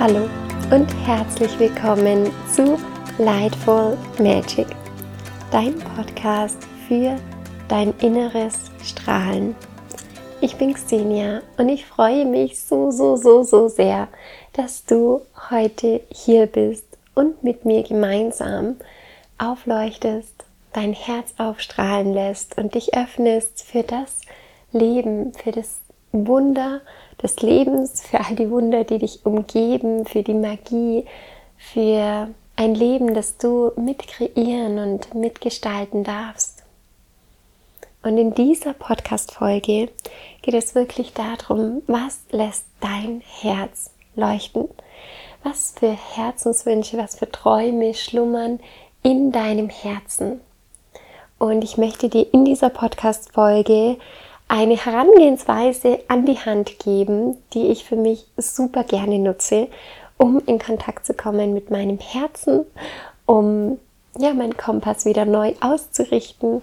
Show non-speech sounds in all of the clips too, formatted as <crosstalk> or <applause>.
Hallo und herzlich willkommen zu Lightful Magic, dein Podcast für dein inneres Strahlen. Ich bin Xenia und ich freue mich so, so, so, so sehr, dass du heute hier bist und mit mir gemeinsam aufleuchtest, dein Herz aufstrahlen lässt und dich öffnest für das Leben, für das Wunder, des Lebens, für all die Wunder, die dich umgeben, für die Magie, für ein Leben, das du mitkreieren und mitgestalten darfst. Und in dieser Podcast-Folge geht es wirklich darum, was lässt dein Herz leuchten? Was für Herzenswünsche, was für Träume schlummern in deinem Herzen? Und ich möchte dir in dieser Podcast-Folge eine Herangehensweise an die Hand geben, die ich für mich super gerne nutze, um in Kontakt zu kommen mit meinem Herzen, um ja, meinen Kompass wieder neu auszurichten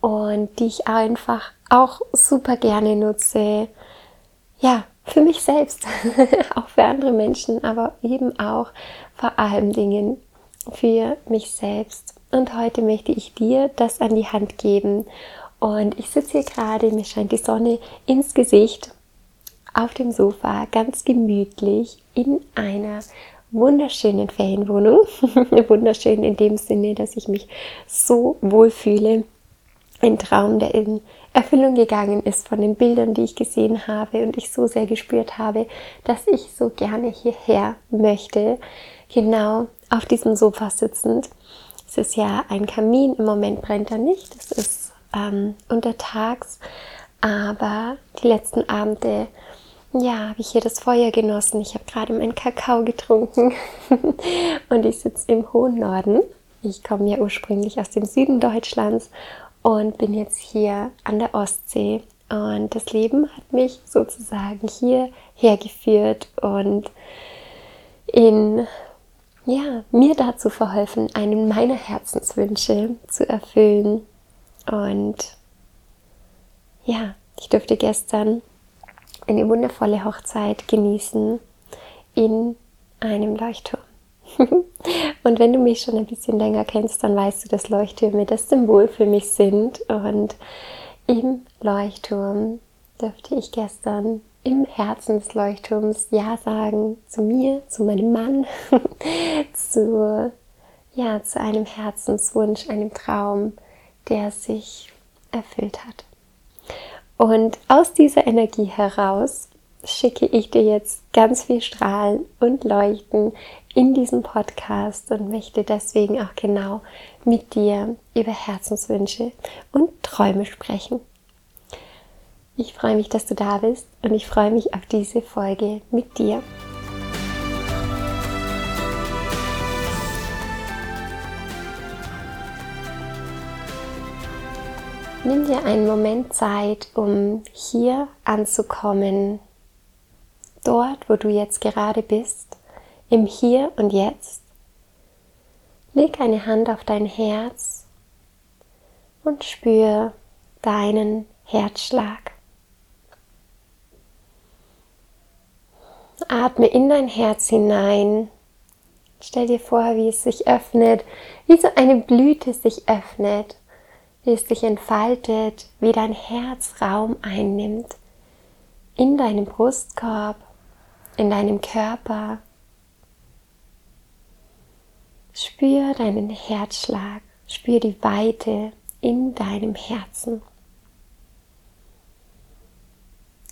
und die ich einfach auch super gerne nutze, ja, für mich selbst, <laughs> auch für andere Menschen, aber eben auch vor allem Dingen für mich selbst. Und heute möchte ich dir das an die Hand geben und ich sitze hier gerade, mir scheint die Sonne ins Gesicht auf dem Sofa, ganz gemütlich in einer wunderschönen Ferienwohnung. <laughs> Wunderschön in dem Sinne, dass ich mich so wohl fühle. Ein Traum, der in Erfüllung gegangen ist von den Bildern, die ich gesehen habe und ich so sehr gespürt habe, dass ich so gerne hierher möchte. Genau auf diesem Sofa sitzend. Es ist ja ein Kamin, im Moment brennt er nicht. Es ist ähm, untertags. Aber die letzten Abende, ja, habe ich hier das Feuer genossen. Ich habe gerade meinen Kakao getrunken <laughs> und ich sitze im hohen Norden. Ich komme ja ursprünglich aus dem Süden Deutschlands und bin jetzt hier an der Ostsee. Und das Leben hat mich sozusagen hier hergeführt und in ja, mir dazu verholfen, einen meiner Herzenswünsche zu erfüllen. Und ja, ich durfte gestern eine wundervolle Hochzeit genießen in einem Leuchtturm. <laughs> und wenn du mich schon ein bisschen länger kennst, dann weißt du, dass Leuchttürme das Symbol für mich sind. Und im Leuchtturm durfte ich gestern im Herzen des Leuchtturms Ja sagen zu mir, zu meinem Mann, <laughs> zu, ja, zu einem Herzenswunsch, einem Traum, der sich erfüllt hat. Und aus dieser Energie heraus schicke ich dir jetzt ganz viel Strahlen und Leuchten in diesem Podcast und möchte deswegen auch genau mit dir über Herzenswünsche und Träume sprechen. Ich freue mich, dass du da bist und ich freue mich auf diese Folge mit dir. Nimm dir einen Moment Zeit, um hier anzukommen, dort, wo du jetzt gerade bist, im Hier und Jetzt. Leg eine Hand auf dein Herz und spür deinen Herzschlag. Atme in dein Herz hinein. Stell dir vor, wie es sich öffnet, wie so eine Blüte sich öffnet wie es sich entfaltet, wie dein Herz Raum einnimmt in deinem Brustkorb, in deinem Körper. Spür deinen Herzschlag, spür die Weite in deinem Herzen.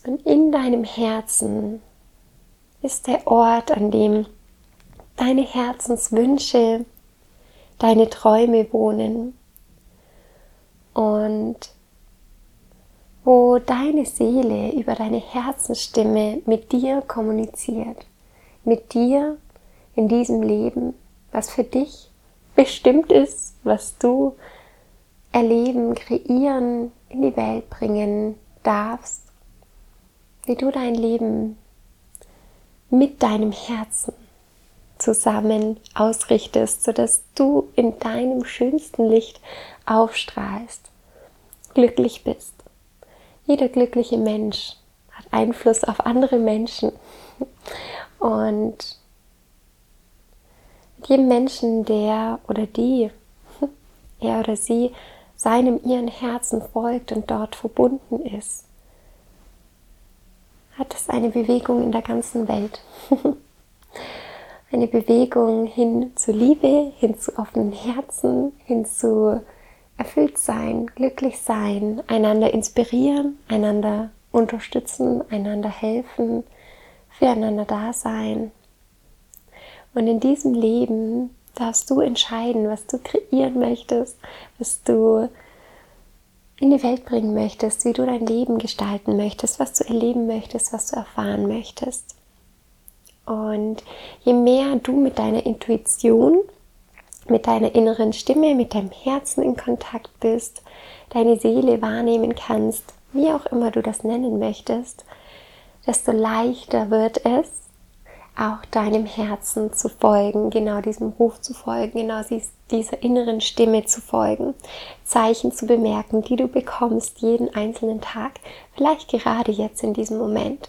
Und in deinem Herzen ist der Ort, an dem deine Herzenswünsche, deine Träume wohnen und wo deine Seele über deine Herzensstimme mit dir kommuniziert, mit dir in diesem Leben, was für dich bestimmt ist, was du erleben, kreieren, in die Welt bringen darfst, wie du dein Leben mit deinem Herzen zusammen ausrichtest, sodass du in deinem schönsten Licht aufstrahlst, glücklich bist. Jeder glückliche Mensch hat Einfluss auf andere Menschen. Und Mit jedem Menschen, der oder die, er oder sie, seinem ihren Herzen folgt und dort verbunden ist, hat es eine Bewegung in der ganzen Welt. <laughs> eine Bewegung hin zu Liebe, hin zu offenen Herzen, hin zu erfüllt sein, glücklich sein, einander inspirieren, einander unterstützen, einander helfen, füreinander da sein. Und in diesem Leben darfst du entscheiden, was du kreieren möchtest, was du in die Welt bringen möchtest, wie du dein Leben gestalten möchtest, was du erleben möchtest, was du erfahren möchtest. Und je mehr du mit deiner Intuition, mit deiner inneren Stimme, mit deinem Herzen in Kontakt bist, deine Seele wahrnehmen kannst, wie auch immer du das nennen möchtest, desto leichter wird es, auch deinem Herzen zu folgen, genau diesem Ruf zu folgen, genau dieser inneren Stimme zu folgen, Zeichen zu bemerken, die du bekommst jeden einzelnen Tag, vielleicht gerade jetzt in diesem Moment,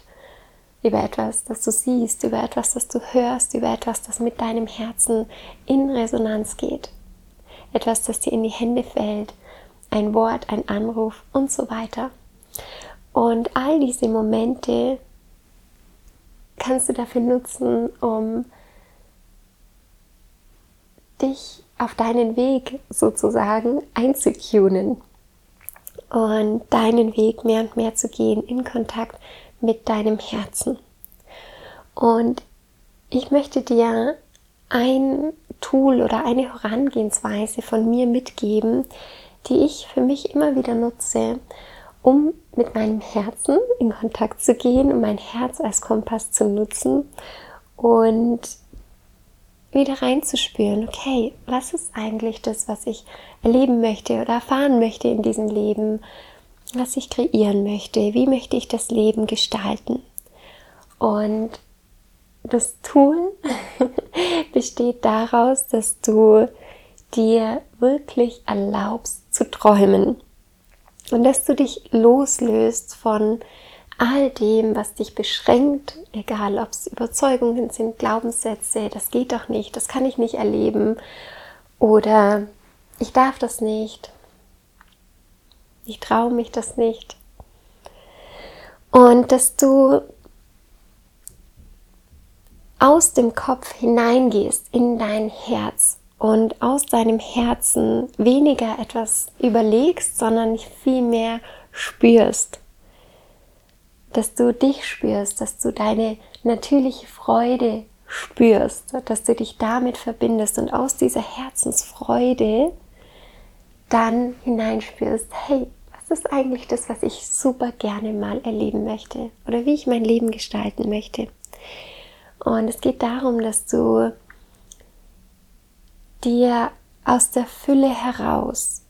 über etwas, das du siehst, über etwas, das du hörst, über etwas, das mit deinem Herzen in Resonanz geht, etwas, das dir in die Hände fällt, ein Wort, ein Anruf und so weiter. Und all diese Momente kannst du dafür nutzen, um dich auf deinen Weg sozusagen einzutunen und deinen Weg mehr und mehr zu gehen in Kontakt mit deinem Herzen. Und ich möchte dir ein Tool oder eine Herangehensweise von mir mitgeben, die ich für mich immer wieder nutze, um mit meinem Herzen in Kontakt zu gehen, um mein Herz als Kompass zu nutzen und wieder reinzuspüren, okay, was ist eigentlich das, was ich erleben möchte oder erfahren möchte in diesem Leben, was ich kreieren möchte, wie möchte ich das Leben gestalten. Und das Tool <laughs> besteht daraus, dass du dir wirklich erlaubst zu träumen und dass du dich loslöst von all dem, was dich beschränkt, egal ob es Überzeugungen sind, Glaubenssätze, das geht doch nicht, das kann ich nicht erleben oder ich darf das nicht, ich traue mich das nicht. Und dass du aus dem Kopf hineingehst in dein Herz und aus deinem Herzen weniger etwas überlegst, sondern vielmehr spürst. Dass du dich spürst, dass du deine natürliche Freude spürst, dass du dich damit verbindest und aus dieser Herzensfreude dann hineinspürst, hey, was ist eigentlich das, was ich super gerne mal erleben möchte oder wie ich mein Leben gestalten möchte. Und es geht darum, dass du dir aus der Fülle heraus,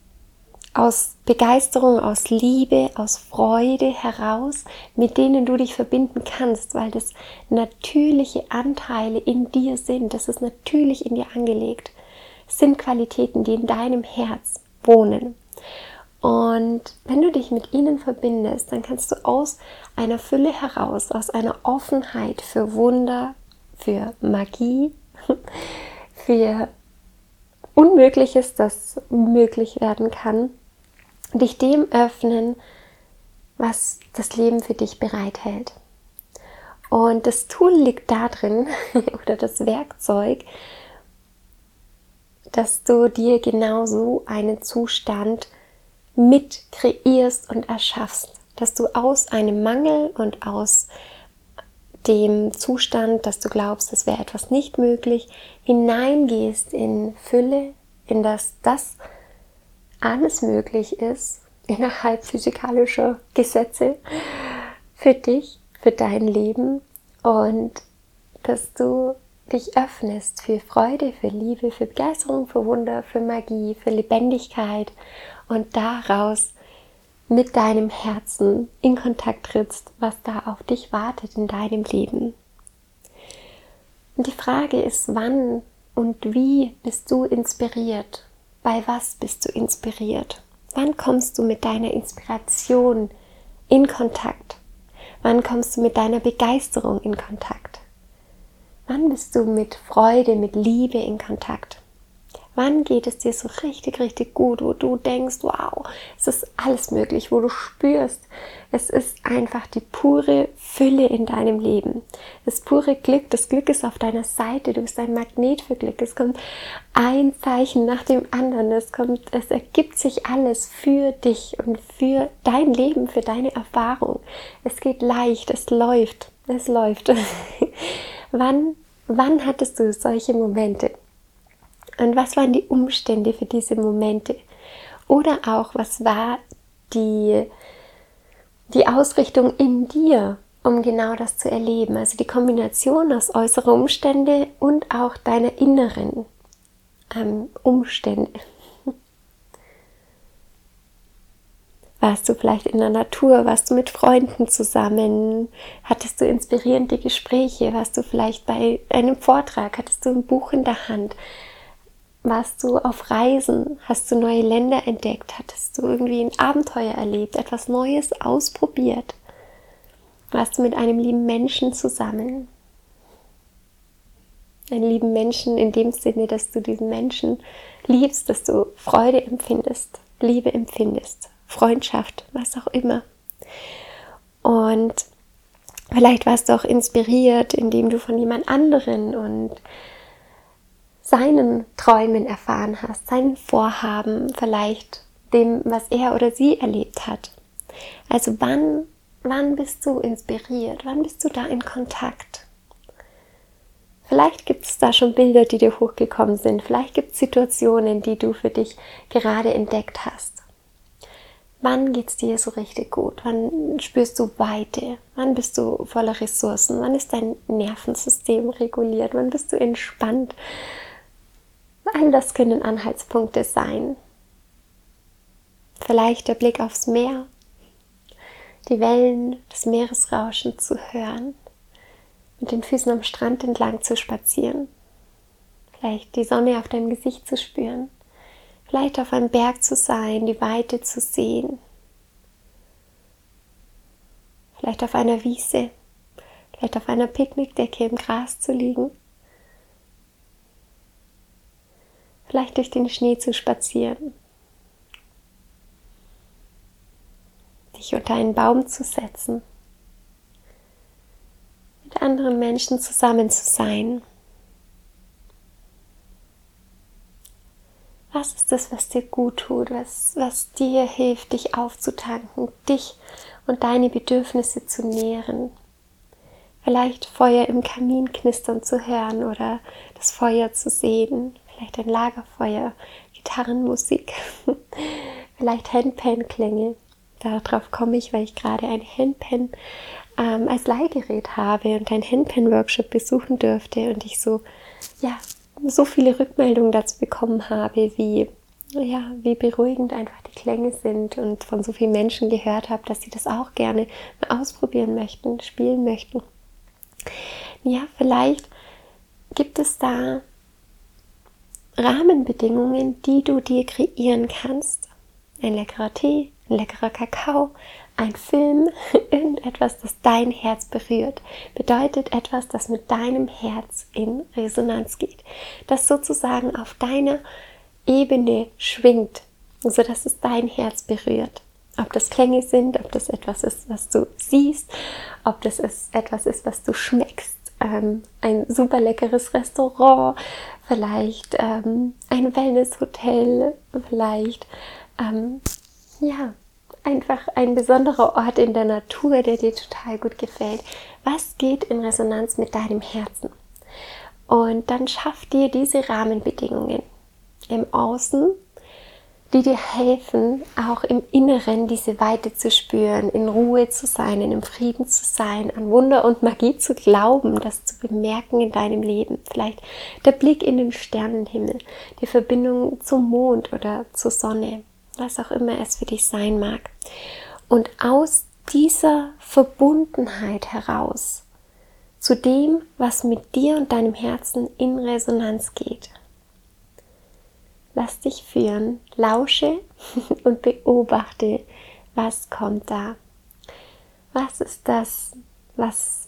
aus Begeisterung, aus Liebe, aus Freude heraus, mit denen du dich verbinden kannst, weil das natürliche Anteile in dir sind, das ist natürlich in dir angelegt, sind Qualitäten, die in deinem Herz wohnen. Und wenn du dich mit ihnen verbindest, dann kannst du aus einer Fülle heraus, aus einer Offenheit für Wunder, für Magie, <laughs> für Unmögliches, das möglich werden kann, dich dem öffnen, was das Leben für dich bereithält. Und das Tool liegt darin, <laughs> oder das Werkzeug, dass du dir genau so einen Zustand mit kreierst und erschaffst, dass du aus einem Mangel und aus dem Zustand, dass du glaubst, es wäre etwas nicht möglich, hineingehst in Fülle, in das das alles möglich ist, innerhalb physikalischer Gesetze für dich, für dein Leben. Und dass du dich öffnest für Freude, für Liebe, für Begeisterung, für Wunder, für Magie, für Lebendigkeit und daraus mit deinem Herzen in Kontakt trittst, was da auf dich wartet in deinem Leben. Und die Frage ist, wann und wie bist du inspiriert? Bei was bist du inspiriert? Wann kommst du mit deiner Inspiration in Kontakt? Wann kommst du mit deiner Begeisterung in Kontakt? Wann bist du mit Freude, mit Liebe in Kontakt? Wann geht es dir so richtig, richtig gut, wo du denkst, wow, es ist alles möglich, wo du spürst, es ist einfach die pure Fülle in deinem Leben. Das pure Glück, das Glück ist auf deiner Seite, du bist ein Magnet für Glück. Es kommt ein Zeichen nach dem anderen, es kommt, es ergibt sich alles für dich und für dein Leben, für deine Erfahrung. Es geht leicht, es läuft, es läuft. <laughs> wann, wann hattest du solche Momente? Und was waren die Umstände für diese Momente? Oder auch, was war die, die Ausrichtung in dir, um genau das zu erleben? Also die Kombination aus äußeren Umstände und auch deiner inneren ähm, Umstände. Warst du vielleicht in der Natur? Warst du mit Freunden zusammen? Hattest du inspirierende Gespräche? Warst du vielleicht bei einem Vortrag? Hattest du ein Buch in der Hand? warst du auf Reisen? Hast du neue Länder entdeckt? Hattest du irgendwie ein Abenteuer erlebt? Etwas Neues ausprobiert? Warst du mit einem lieben Menschen zusammen? Einen lieben Menschen in dem Sinne, dass du diesen Menschen liebst, dass du Freude empfindest, Liebe empfindest, Freundschaft, was auch immer. Und vielleicht warst du auch inspiriert, indem du von jemand anderen und seinen Träumen erfahren hast, seinen Vorhaben, vielleicht dem, was er oder sie erlebt hat. Also wann, wann bist du inspiriert? Wann bist du da in Kontakt? Vielleicht gibt es da schon Bilder, die dir hochgekommen sind. Vielleicht gibt es Situationen, die du für dich gerade entdeckt hast. Wann geht es dir so richtig gut? Wann spürst du Weite? Wann bist du voller Ressourcen? Wann ist dein Nervensystem reguliert? Wann bist du entspannt? All das können Anhaltspunkte sein. Vielleicht der Blick aufs Meer, die Wellen, das Meeresrauschen zu hören, mit den Füßen am Strand entlang zu spazieren, vielleicht die Sonne auf deinem Gesicht zu spüren, vielleicht auf einem Berg zu sein, die Weite zu sehen, vielleicht auf einer Wiese, vielleicht auf einer Picknickdecke im Gras zu liegen. Vielleicht durch den Schnee zu spazieren, dich unter einen Baum zu setzen, mit anderen Menschen zusammen zu sein. Was ist das, was dir gut tut, was, was dir hilft, dich aufzutanken, dich und deine Bedürfnisse zu nähren? Vielleicht Feuer im Kamin knistern zu hören oder das Feuer zu sehen, vielleicht ein Lagerfeuer, Gitarrenmusik, <laughs> vielleicht Handpan-Klänge. Darauf komme ich, weil ich gerade ein Handpan ähm, als Leihgerät habe und einen Handpan-Workshop besuchen durfte und ich so, ja, so viele Rückmeldungen dazu bekommen habe, wie, ja, wie beruhigend einfach die Klänge sind und von so vielen Menschen gehört habe, dass sie das auch gerne ausprobieren möchten, spielen möchten. Ja, vielleicht gibt es da Rahmenbedingungen, die du dir kreieren kannst. Ein leckerer Tee, ein leckerer Kakao, ein Film, <laughs> irgendetwas, das dein Herz berührt, bedeutet etwas, das mit deinem Herz in Resonanz geht, das sozusagen auf deiner Ebene schwingt, sodass es dein Herz berührt. Ob das Klänge sind, ob das etwas ist, was du siehst, ob das etwas ist, was du schmeckst, ähm, ein super leckeres Restaurant, vielleicht ähm, ein Wellnesshotel, vielleicht ähm, ja einfach ein besonderer Ort in der Natur, der dir total gut gefällt. Was geht in Resonanz mit deinem Herzen? Und dann schaff dir diese Rahmenbedingungen im Außen die dir helfen, auch im Inneren diese Weite zu spüren, in Ruhe zu sein, in Frieden zu sein, an Wunder und Magie zu glauben, das zu bemerken in deinem Leben. Vielleicht der Blick in den Sternenhimmel, die Verbindung zum Mond oder zur Sonne, was auch immer es für dich sein mag. Und aus dieser Verbundenheit heraus zu dem, was mit dir und deinem Herzen in Resonanz geht Lass dich führen, lausche <laughs> und beobachte, was kommt da. Was ist das, was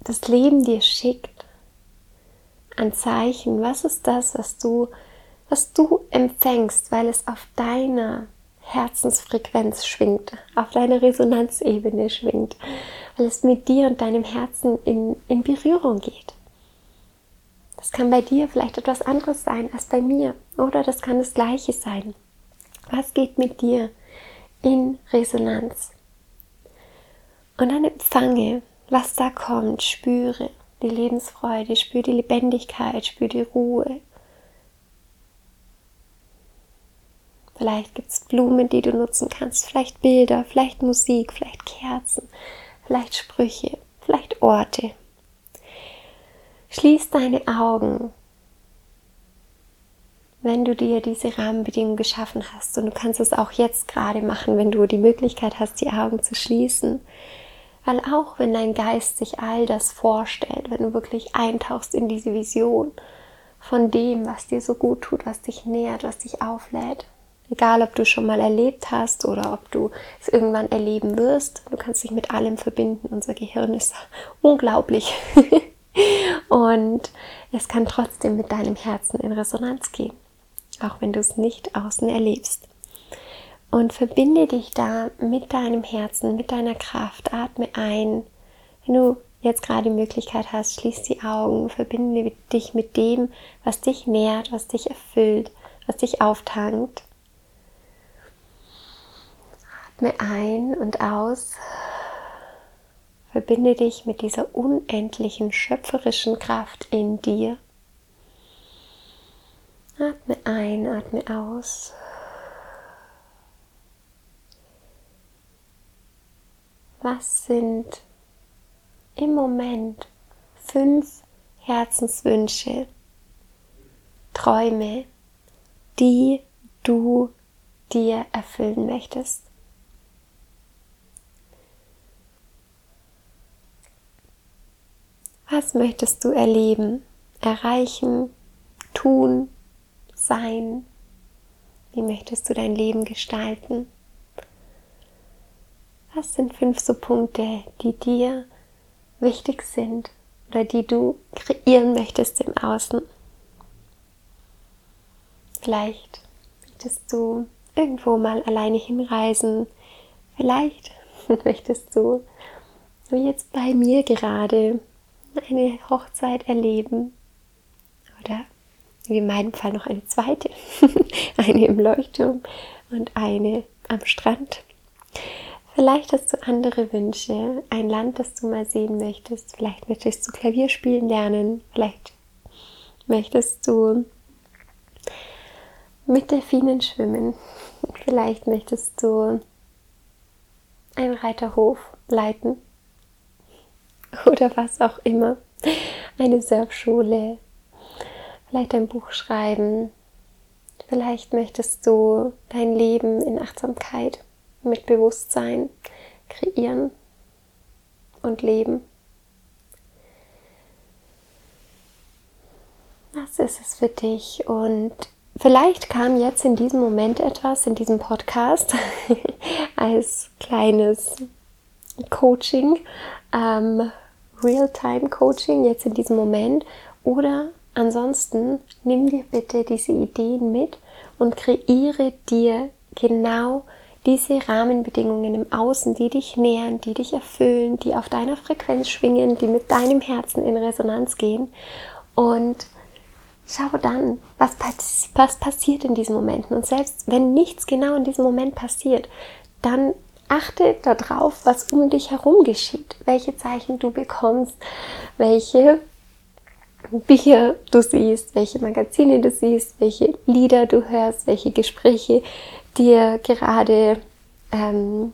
das Leben dir schickt an Zeichen? Was ist das, was du, was du empfängst, weil es auf deiner Herzensfrequenz schwingt, auf deiner Resonanzebene schwingt, weil es mit dir und deinem Herzen in, in Berührung geht? Das kann bei dir vielleicht etwas anderes sein als bei mir oder das kann das gleiche sein. Was geht mit dir in Resonanz? Und dann empfange, was da kommt, spüre die Lebensfreude, spüre die Lebendigkeit, spüre die Ruhe. Vielleicht gibt es Blumen, die du nutzen kannst, vielleicht Bilder, vielleicht Musik, vielleicht Kerzen, vielleicht Sprüche, vielleicht Orte. Schließ deine Augen wenn du dir diese Rahmenbedingungen geschaffen hast. Und du kannst es auch jetzt gerade machen, wenn du die Möglichkeit hast, die Augen zu schließen. Weil auch wenn dein Geist sich all das vorstellt, wenn du wirklich eintauchst in diese Vision von dem, was dir so gut tut, was dich nährt, was dich auflädt, egal ob du schon mal erlebt hast oder ob du es irgendwann erleben wirst, du kannst dich mit allem verbinden. Unser Gehirn ist <laughs> unglaublich. <laughs> Und es kann trotzdem mit deinem Herzen in Resonanz gehen auch wenn du es nicht außen erlebst. Und verbinde dich da mit deinem Herzen, mit deiner Kraft. Atme ein. Wenn du jetzt gerade die Möglichkeit hast, schließ die Augen, verbinde dich mit dem, was dich nährt, was dich erfüllt, was dich auftankt. Atme ein und aus. Verbinde dich mit dieser unendlichen schöpferischen Kraft in dir. Atme ein, atme aus. Was sind im Moment fünf Herzenswünsche, Träume, die du dir erfüllen möchtest? Was möchtest du erleben, erreichen, tun, sein? Wie möchtest du dein Leben gestalten? Was sind fünf so Punkte, die dir wichtig sind oder die du kreieren möchtest im Außen? Vielleicht möchtest du irgendwo mal alleine hinreisen. Vielleicht <laughs> möchtest du, wie jetzt bei mir gerade, eine Hochzeit erleben. Oder wie in meinem Fall noch eine zweite, <laughs> eine im Leuchtturm und eine am Strand. Vielleicht hast du andere Wünsche, ein Land, das du mal sehen möchtest. Vielleicht möchtest du Klavier spielen lernen. Vielleicht möchtest du mit Delfinen schwimmen. Vielleicht möchtest du einen Reiterhof leiten <laughs> oder was auch immer. Eine Surfschule, vielleicht ein Buch schreiben. Vielleicht möchtest du dein Leben in Achtsamkeit mit Bewusstsein kreieren und leben. Was ist es für dich? Und vielleicht kam jetzt in diesem Moment etwas, in diesem Podcast, <laughs> als kleines Coaching, ähm, Real-Time-Coaching, jetzt in diesem Moment. Oder Ansonsten nimm dir bitte diese Ideen mit und kreiere dir genau diese Rahmenbedingungen im Außen, die dich nähern, die dich erfüllen, die auf deiner Frequenz schwingen, die mit deinem Herzen in Resonanz gehen. Und schau dann, was, was passiert in diesen Momenten. Und selbst wenn nichts genau in diesem Moment passiert, dann achte darauf, was um dich herum geschieht, welche Zeichen du bekommst, welche Bücher du siehst, welche Magazine du siehst, welche Lieder du hörst, welche Gespräche dir gerade, ähm,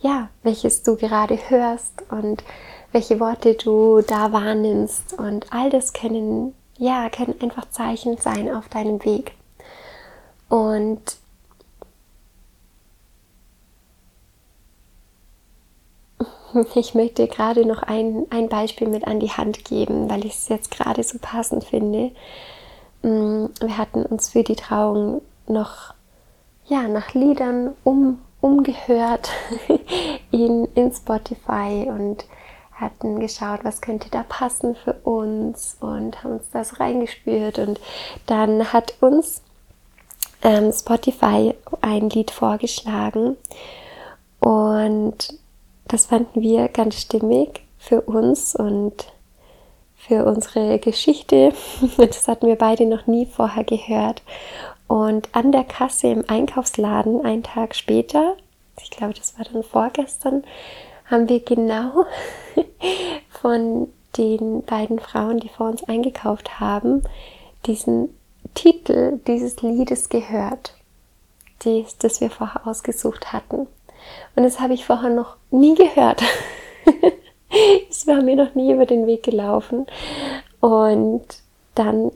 ja, welches du gerade hörst und welche Worte du da wahrnimmst. Und all das können, ja, können einfach Zeichen sein auf deinem Weg. Und Ich möchte gerade noch ein, ein Beispiel mit an die Hand geben, weil ich es jetzt gerade so passend finde. Mm, wir hatten uns für die Trauung noch ja, nach Liedern um, umgehört <laughs> in, in Spotify und hatten geschaut, was könnte da passen für uns und haben uns das reingespürt und dann hat uns ähm, Spotify ein Lied vorgeschlagen und das fanden wir ganz stimmig für uns und für unsere Geschichte. <laughs> Das hatten wir beide noch nie vorher gehört. Und an der Kasse im Einkaufsladen, einen Tag später, ich glaube, das war dann vorgestern, haben wir genau <laughs> von den beiden Frauen, die vor uns eingekauft haben, diesen Titel dieses Liedes gehört, das, das wir vorher ausgesucht hatten. Und das habe ich vorher noch nie gehört. <laughs> Es war mir noch nie über den Weg gelaufen. Und dann,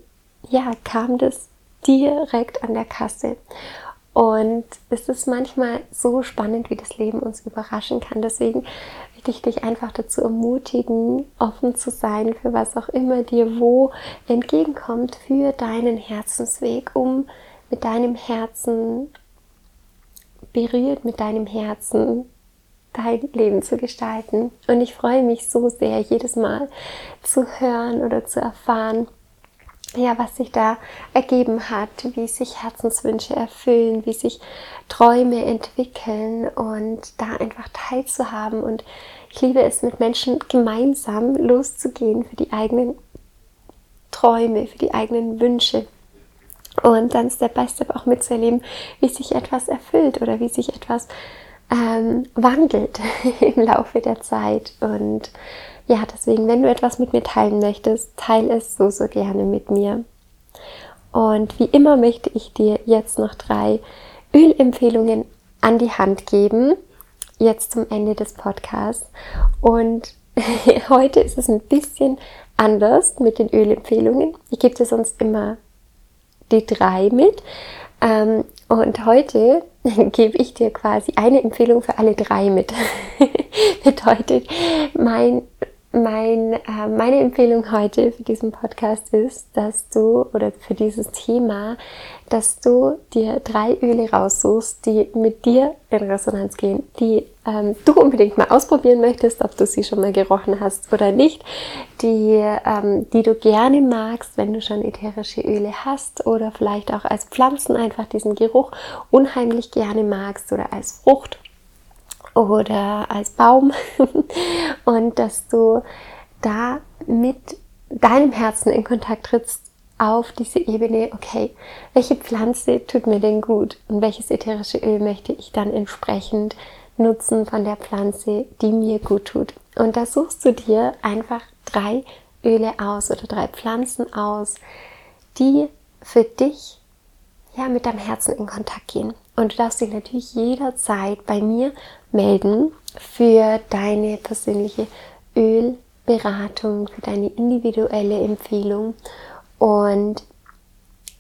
ja, kam das direkt an der Kasse. Und es ist manchmal so spannend, wie das Leben uns überraschen kann. Deswegen möchte ich dich einfach dazu ermutigen, offen zu sein für was auch immer dir wo entgegenkommt für deinen Herzensweg, um mit deinem Herzen berührt, mit deinem Herzen dein Leben zu gestalten. Und ich freue mich so sehr, jedes Mal zu hören oder zu erfahren, ja, was sich da ergeben hat, wie sich Herzenswünsche erfüllen, wie sich Träume entwickeln und da einfach teilzuhaben. Und ich liebe es, mit Menschen gemeinsam loszugehen für die eigenen Träume, für die eigenen Wünsche. Und dann Step by Step auch mitzuerleben, wie sich etwas erfüllt oder wie sich etwas ähm, wandelt <laughs> im Laufe der Zeit. Und ja, deswegen, wenn du etwas mit mir teilen möchtest, teile es so, so gerne mit mir. Und wie immer möchte ich dir jetzt noch drei Ölempfehlungen an die Hand geben, jetzt zum Ende des Podcasts. Und <laughs> heute ist es ein bisschen anders mit den Ölempfehlungen. Ich gebe dir sonst immer die drei mit. Ähm, und heute <laughs> gebe ich dir quasi eine Empfehlung für alle drei mit. <laughs> Bedeutet, mein, mein, äh, meine Empfehlung heute für diesen Podcast ist, dass du, oder für dieses Thema, dass du dir drei Öle raussuchst, die mit dir in Resonanz gehen, die ähm, du unbedingt mal ausprobieren möchtest, ob du sie schon mal gerochen hast oder nicht, die, ähm, die du gerne magst, wenn du schon ätherische Öle hast oder vielleicht auch als Pflanzen einfach diesen Geruch unheimlich gerne magst oder als Frucht oder als Baum <laughs> und dass du da mit deinem Herzen in Kontakt trittst auf diese Ebene, okay, welche Pflanze tut mir denn gut und welches ätherische Öl möchte ich dann entsprechend nutzen von der Pflanze, die mir gut tut. Und da suchst du dir einfach drei Öle aus oder drei Pflanzen aus, die für dich ja mit deinem Herzen in Kontakt gehen. Und du darfst dich natürlich jederzeit bei mir melden für deine persönliche Ölberatung, für deine individuelle Empfehlung. Und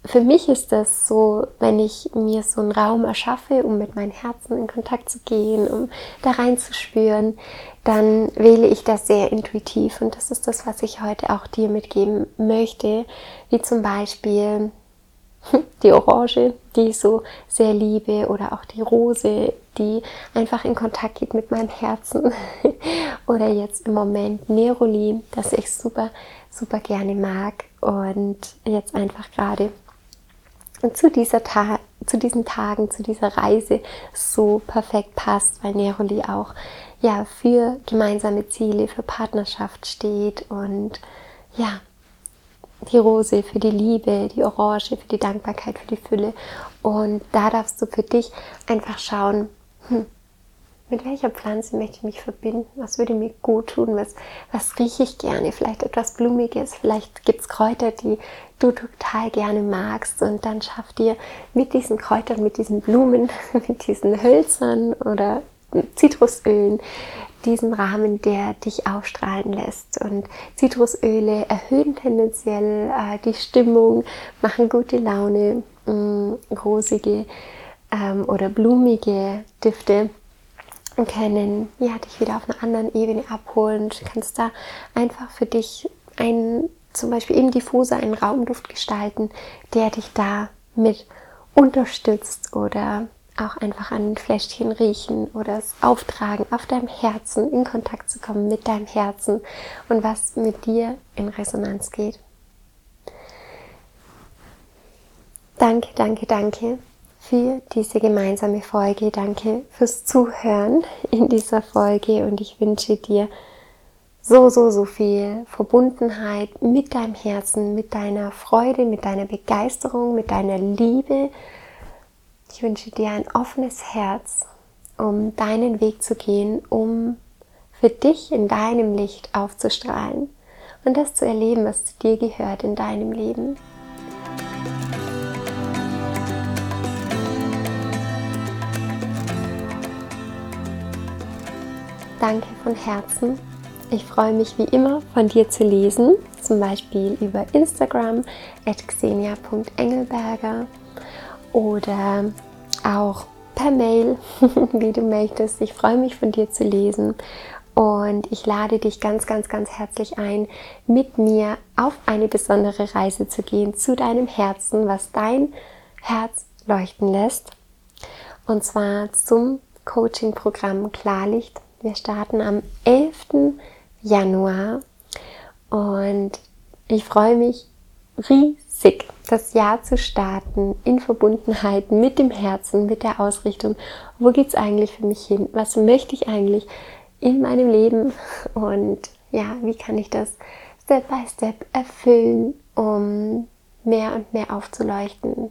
für mich ist das so, wenn ich mir so einen Raum erschaffe, um mit meinem Herzen in Kontakt zu gehen, um da reinzuspüren, dann wähle ich das sehr intuitiv. Und das ist das, was ich heute auch dir mitgeben möchte, wie zum Beispiel <laughs> die Orange, die ich so sehr liebe, oder auch die Rose, die einfach in Kontakt geht mit meinem Herzen. <laughs> oder jetzt im Moment Neroli, das ich super, super gerne mag und jetzt einfach gerade zu dieser Ta zu diesen Tagen, zu dieser Reise so perfekt passt, weil Neroli auch ja für gemeinsame Ziele, für Partnerschaft steht und ja, die Rose für die Liebe, die Orange für die Dankbarkeit, für die Fülle. Und da darfst du für dich einfach schauen, hm, mit welcher Pflanze möchte ich mich verbinden? Was würde mir gut tun? Was, was rieche ich gerne? Vielleicht etwas Blumiges. Vielleicht gibt es Kräuter, die du total gerne magst. Und dann schaff dir mit diesen Kräutern, mit diesen Blumen, <laughs> mit diesen Hölzern oder Zitrusölen diesen Rahmen, der dich aufstrahlen lässt. Und Zitrusöle erhöhen tendenziell äh, die Stimmung, machen gute Laune, mh, mm, rosige ähm, oder blumige Düfte können ja, dich wieder auf einer anderen Ebene abholen. Du kannst da einfach für dich einen, zum Beispiel im Diffuser einen Raumduft gestalten, der dich da mit unterstützt oder auch einfach an ein Fläschchen riechen oder es auftragen, auf deinem Herzen in Kontakt zu kommen mit deinem Herzen und was mit dir in Resonanz geht. Danke, danke, danke für diese gemeinsame Folge. Danke fürs Zuhören in dieser Folge und ich wünsche dir so, so, so viel Verbundenheit mit deinem Herzen, mit deiner Freude, mit deiner Begeisterung, mit deiner Liebe. Ich wünsche dir ein offenes Herz, um deinen Weg zu gehen, um für dich in deinem Licht aufzustrahlen und das zu erleben, was zu dir gehört in deinem Leben. Danke von Herzen ich freue mich wie immer von dir zu lesen, zum Beispiel über Instagram at xenia.engelberger oder auch per Mail, <laughs> wie du möchtest. Ich freue mich von dir zu lesen und ich lade dich ganz, ganz, ganz herzlich ein, mit mir auf eine besondere Reise zu gehen zu deinem Herzen, was dein Herz leuchten lässt. Und zwar zum Coaching-Programm Klarlicht. Wir starten am 11. Januar und ich freue mich riesig, das Jahr zu starten in Verbundenheit mit dem Herzen, mit der Ausrichtung. Wo geht es eigentlich für mich hin? Was möchte ich eigentlich in meinem Leben? Und ja, wie kann ich das Step by Step erfüllen, um mehr und mehr aufzuleuchten,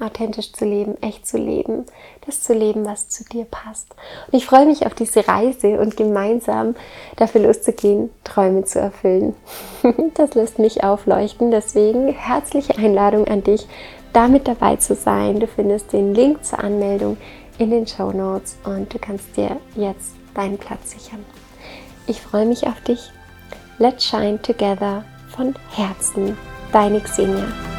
authentisch zu leben, echt zu leben, das zu leben, was zu dir passt. Und ich freue mich auf diese Reise und gemeinsam dafür loszugehen, Träume zu erfüllen. <laughs> Das lässt mich aufleuchten. Deswegen herzliche Einladung an dich, damit dabei zu sein. Du findest den Link zur Anmeldung in den Show Notes und du kannst dir jetzt deinen Platz sichern. Ich freue mich auf dich. Let's shine together von Herzen. Deine Xenia.